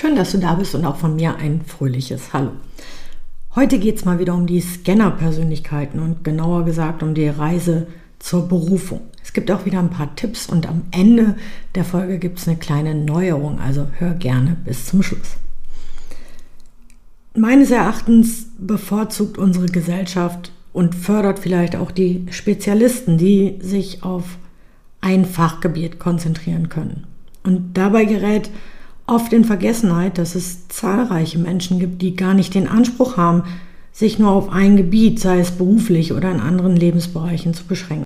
Schön, dass du da bist und auch von mir ein fröhliches Hallo. Heute geht es mal wieder um die Scanner-Persönlichkeiten und genauer gesagt um die Reise zur Berufung. Es gibt auch wieder ein paar Tipps und am Ende der Folge gibt es eine kleine Neuerung, also hör gerne bis zum Schluss. Meines Erachtens bevorzugt unsere Gesellschaft und fördert vielleicht auch die Spezialisten, die sich auf ein Fachgebiet konzentrieren können. Und dabei gerät oft in Vergessenheit, dass es zahlreiche Menschen gibt, die gar nicht den Anspruch haben, sich nur auf ein Gebiet, sei es beruflich oder in anderen Lebensbereichen, zu beschränken.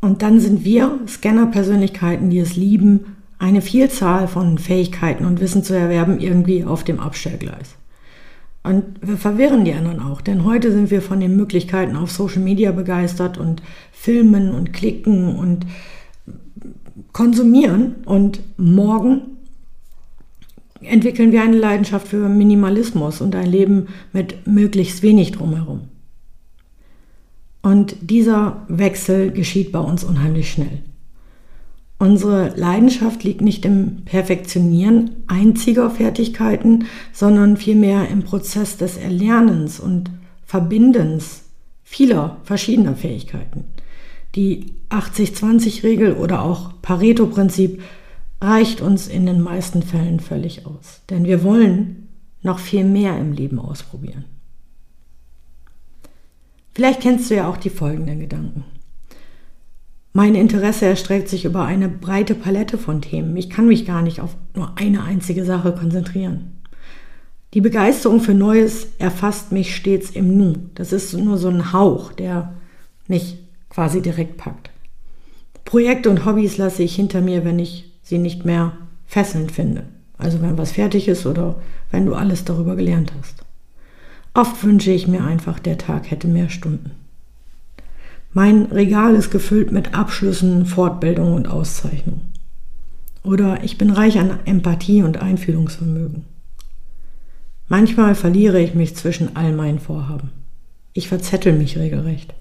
Und dann sind wir Scanner-Persönlichkeiten, die es lieben, eine Vielzahl von Fähigkeiten und Wissen zu erwerben, irgendwie auf dem Abstellgleis. Und wir verwirren die anderen auch, denn heute sind wir von den Möglichkeiten auf Social Media begeistert und filmen und klicken und konsumieren und morgen entwickeln wir eine Leidenschaft für Minimalismus und ein Leben mit möglichst wenig drumherum. Und dieser Wechsel geschieht bei uns unheimlich schnell. Unsere Leidenschaft liegt nicht im Perfektionieren einziger Fertigkeiten, sondern vielmehr im Prozess des Erlernens und Verbindens vieler verschiedener Fähigkeiten. Die 80-20-Regel oder auch Pareto-Prinzip reicht uns in den meisten Fällen völlig aus. Denn wir wollen noch viel mehr im Leben ausprobieren. Vielleicht kennst du ja auch die folgenden Gedanken. Mein Interesse erstreckt sich über eine breite Palette von Themen. Ich kann mich gar nicht auf nur eine einzige Sache konzentrieren. Die Begeisterung für Neues erfasst mich stets im Nu. Das ist nur so ein Hauch, der mich quasi direkt packt. Projekte und Hobbys lasse ich hinter mir, wenn ich sie nicht mehr fesselnd finde. Also wenn was fertig ist oder wenn du alles darüber gelernt hast. Oft wünsche ich mir einfach, der Tag hätte mehr Stunden. Mein Regal ist gefüllt mit Abschlüssen, Fortbildungen und Auszeichnungen. Oder ich bin reich an Empathie und Einfühlungsvermögen. Manchmal verliere ich mich zwischen all meinen Vorhaben. Ich verzettel mich regelrecht.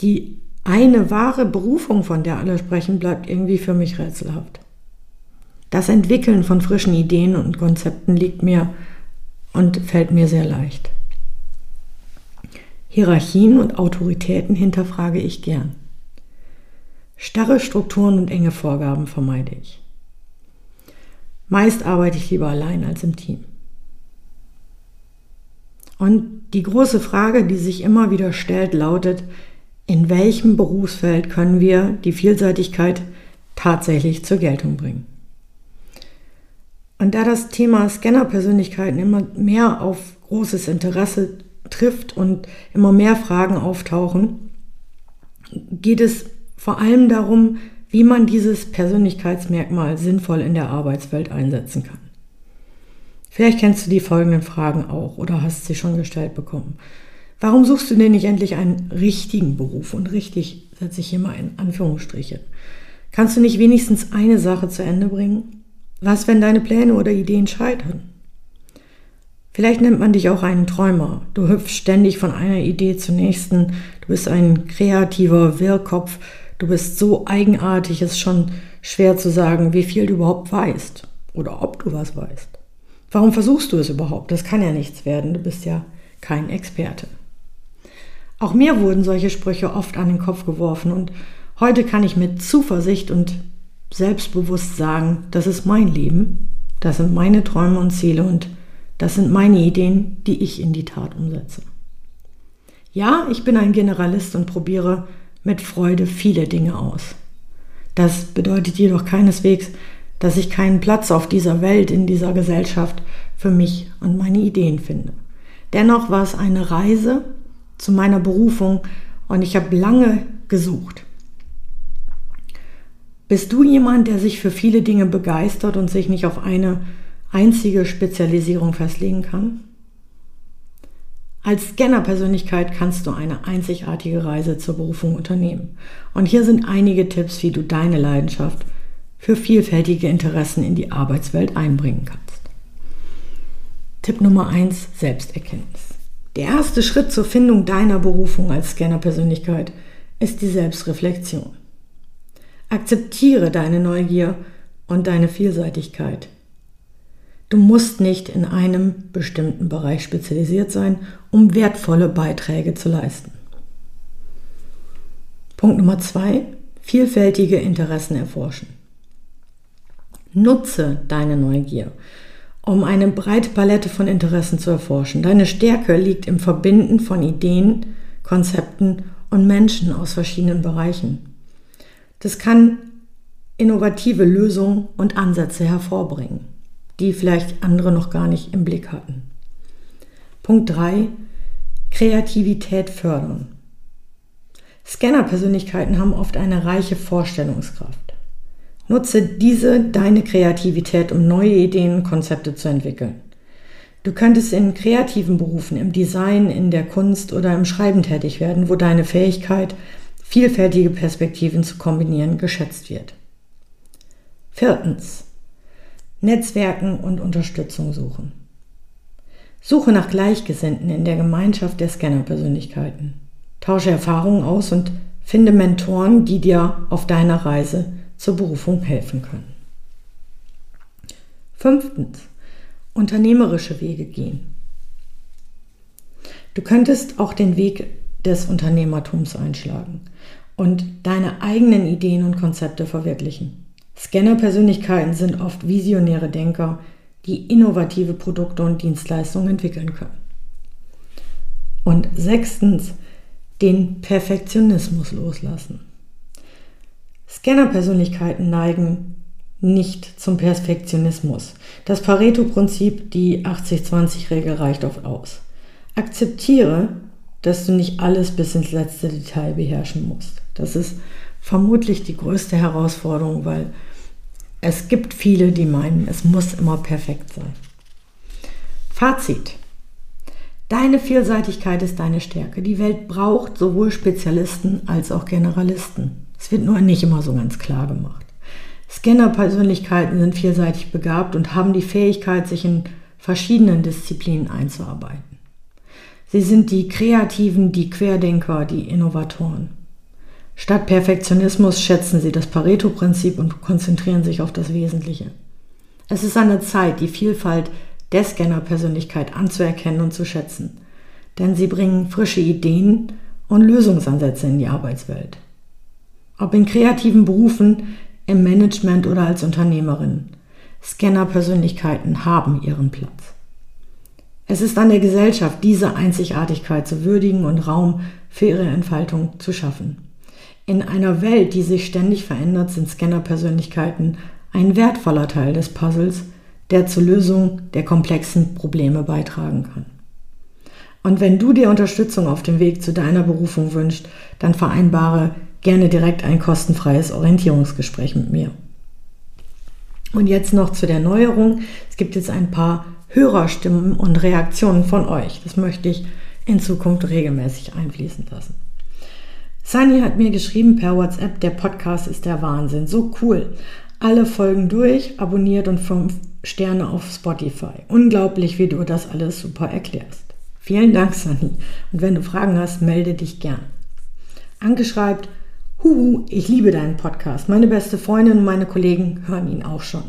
Die eine wahre Berufung, von der alle sprechen, bleibt irgendwie für mich rätselhaft. Das Entwickeln von frischen Ideen und Konzepten liegt mir und fällt mir sehr leicht. Hierarchien und Autoritäten hinterfrage ich gern. Starre Strukturen und enge Vorgaben vermeide ich. Meist arbeite ich lieber allein als im Team. Und die große Frage, die sich immer wieder stellt, lautet, in welchem Berufsfeld können wir die Vielseitigkeit tatsächlich zur Geltung bringen. Und da das Thema Scanner-Persönlichkeiten immer mehr auf großes Interesse trifft und immer mehr Fragen auftauchen, geht es vor allem darum, wie man dieses Persönlichkeitsmerkmal sinnvoll in der Arbeitswelt einsetzen kann. Vielleicht kennst du die folgenden Fragen auch oder hast sie schon gestellt bekommen. Warum suchst du denn nicht endlich einen richtigen Beruf? Und richtig setze ich hier mal in Anführungsstriche. Kannst du nicht wenigstens eine Sache zu Ende bringen? Was, wenn deine Pläne oder Ideen scheitern? Vielleicht nennt man dich auch einen Träumer. Du hüpfst ständig von einer Idee zur nächsten. Du bist ein kreativer Wirrkopf. Du bist so eigenartig, es ist schon schwer zu sagen, wie viel du überhaupt weißt oder ob du was weißt. Warum versuchst du es überhaupt? Das kann ja nichts werden. Du bist ja kein Experte. Auch mir wurden solche Sprüche oft an den Kopf geworfen und heute kann ich mit Zuversicht und selbstbewusst sagen, das ist mein Leben, das sind meine Träume und Ziele und das sind meine Ideen, die ich in die Tat umsetze. Ja, ich bin ein Generalist und probiere mit Freude viele Dinge aus. Das bedeutet jedoch keineswegs, dass ich keinen Platz auf dieser Welt, in dieser Gesellschaft für mich und meine Ideen finde. Dennoch war es eine Reise zu meiner Berufung und ich habe lange gesucht. Bist du jemand, der sich für viele Dinge begeistert und sich nicht auf eine einzige Spezialisierung festlegen kann? Als Scanner-Persönlichkeit kannst du eine einzigartige Reise zur Berufung unternehmen. Und hier sind einige Tipps, wie du deine Leidenschaft für vielfältige Interessen in die Arbeitswelt einbringen kannst. Tipp Nummer 1, Selbsterkenntnis. Der erste Schritt zur Findung deiner Berufung als Scanner-Persönlichkeit ist die Selbstreflexion. Akzeptiere deine Neugier und deine Vielseitigkeit. Du musst nicht in einem bestimmten Bereich spezialisiert sein, um wertvolle Beiträge zu leisten. Punkt Nummer zwei, vielfältige Interessen erforschen. Nutze deine Neugier, um eine breite Palette von Interessen zu erforschen. Deine Stärke liegt im Verbinden von Ideen, Konzepten und Menschen aus verschiedenen Bereichen. Das kann innovative Lösungen und Ansätze hervorbringen die vielleicht andere noch gar nicht im Blick hatten. Punkt 3. Kreativität fördern. Scanner-Persönlichkeiten haben oft eine reiche Vorstellungskraft. Nutze diese deine Kreativität, um neue Ideen und Konzepte zu entwickeln. Du könntest in kreativen Berufen, im Design, in der Kunst oder im Schreiben tätig werden, wo deine Fähigkeit, vielfältige Perspektiven zu kombinieren, geschätzt wird. Viertens. Netzwerken und Unterstützung suchen. Suche nach Gleichgesinnten in der Gemeinschaft der Scanner-Persönlichkeiten. Tausche Erfahrungen aus und finde Mentoren, die dir auf deiner Reise zur Berufung helfen können. Fünftens. Unternehmerische Wege gehen. Du könntest auch den Weg des Unternehmertums einschlagen und deine eigenen Ideen und Konzepte verwirklichen. Scanner-Persönlichkeiten sind oft visionäre Denker, die innovative Produkte und Dienstleistungen entwickeln können. Und sechstens, den Perfektionismus loslassen. Scanner-Persönlichkeiten neigen nicht zum Perfektionismus. Das Pareto-Prinzip, die 80-20-Regel reicht oft aus. Akzeptiere, dass du nicht alles bis ins letzte Detail beherrschen musst. Das ist vermutlich die größte Herausforderung, weil es gibt viele, die meinen, es muss immer perfekt sein. Fazit. Deine Vielseitigkeit ist deine Stärke. Die Welt braucht sowohl Spezialisten als auch Generalisten. Es wird nur nicht immer so ganz klar gemacht. Scanner-Persönlichkeiten sind vielseitig begabt und haben die Fähigkeit, sich in verschiedenen Disziplinen einzuarbeiten. Sie sind die Kreativen, die Querdenker, die Innovatoren. Statt Perfektionismus schätzen sie das Pareto-Prinzip und konzentrieren sich auf das Wesentliche. Es ist an der Zeit, die Vielfalt der Scanner-Persönlichkeit anzuerkennen und zu schätzen, denn sie bringen frische Ideen und Lösungsansätze in die Arbeitswelt. Ob in kreativen Berufen, im Management oder als Unternehmerin, Scanner-Persönlichkeiten haben ihren Platz. Es ist an der Gesellschaft, diese Einzigartigkeit zu würdigen und Raum für ihre Entfaltung zu schaffen. In einer Welt, die sich ständig verändert, sind Scanner-Persönlichkeiten ein wertvoller Teil des Puzzles, der zur Lösung der komplexen Probleme beitragen kann. Und wenn du dir Unterstützung auf dem Weg zu deiner Berufung wünschst, dann vereinbare gerne direkt ein kostenfreies Orientierungsgespräch mit mir. Und jetzt noch zu der Neuerung. Es gibt jetzt ein paar Hörerstimmen und Reaktionen von euch. Das möchte ich in Zukunft regelmäßig einfließen lassen. Sunny hat mir geschrieben per WhatsApp, der Podcast ist der Wahnsinn. So cool. Alle Folgen durch, abonniert und fünf Sterne auf Spotify. Unglaublich, wie du das alles super erklärst. Vielen Dank, Sunny. Und wenn du Fragen hast, melde dich gern. Anke schreibt, Huhu, ich liebe deinen Podcast. Meine beste Freundin und meine Kollegen hören ihn auch schon.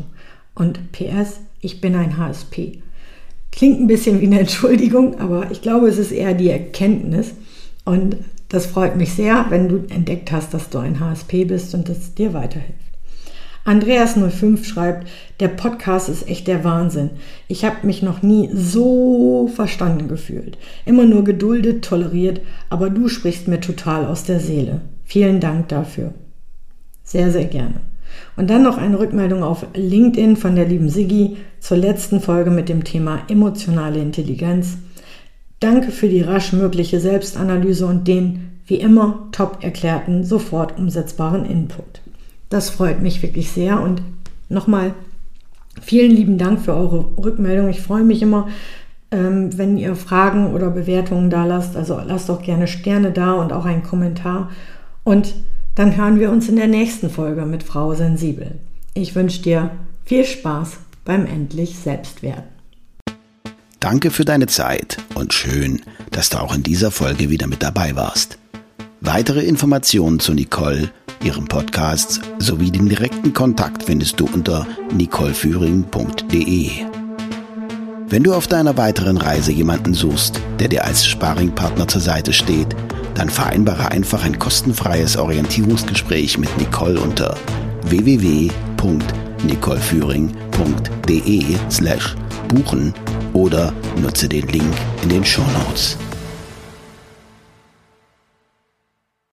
Und PS, ich bin ein HSP. Klingt ein bisschen wie eine Entschuldigung, aber ich glaube, es ist eher die Erkenntnis. Und das freut mich sehr, wenn du entdeckt hast, dass du ein HSP bist und das dir weiterhilft. Andreas05 schreibt, der Podcast ist echt der Wahnsinn. Ich habe mich noch nie so verstanden gefühlt. Immer nur geduldet, toleriert, aber du sprichst mir total aus der Seele. Vielen Dank dafür. Sehr, sehr gerne. Und dann noch eine Rückmeldung auf LinkedIn von der lieben Siggi zur letzten Folge mit dem Thema emotionale Intelligenz. Danke für die rasch mögliche Selbstanalyse und den, wie immer, top erklärten, sofort umsetzbaren Input. Das freut mich wirklich sehr. Und nochmal vielen lieben Dank für eure Rückmeldung. Ich freue mich immer, ähm, wenn ihr Fragen oder Bewertungen da lasst. Also lasst doch gerne Sterne da und auch einen Kommentar. Und dann hören wir uns in der nächsten Folge mit Frau Sensibel. Ich wünsche dir viel Spaß beim Endlich Selbstwerden. Danke für deine Zeit und schön, dass du auch in dieser Folge wieder mit dabei warst. Weitere Informationen zu Nicole, ihrem Podcast sowie den direkten Kontakt findest du unter nicoleführing.de. Wenn du auf deiner weiteren Reise jemanden suchst, der dir als Sparringpartner zur Seite steht, dann vereinbare einfach ein kostenfreies Orientierungsgespräch mit Nicole unter www.nicoleführing.de slash buchen oder nutze den Link in den Show Notes.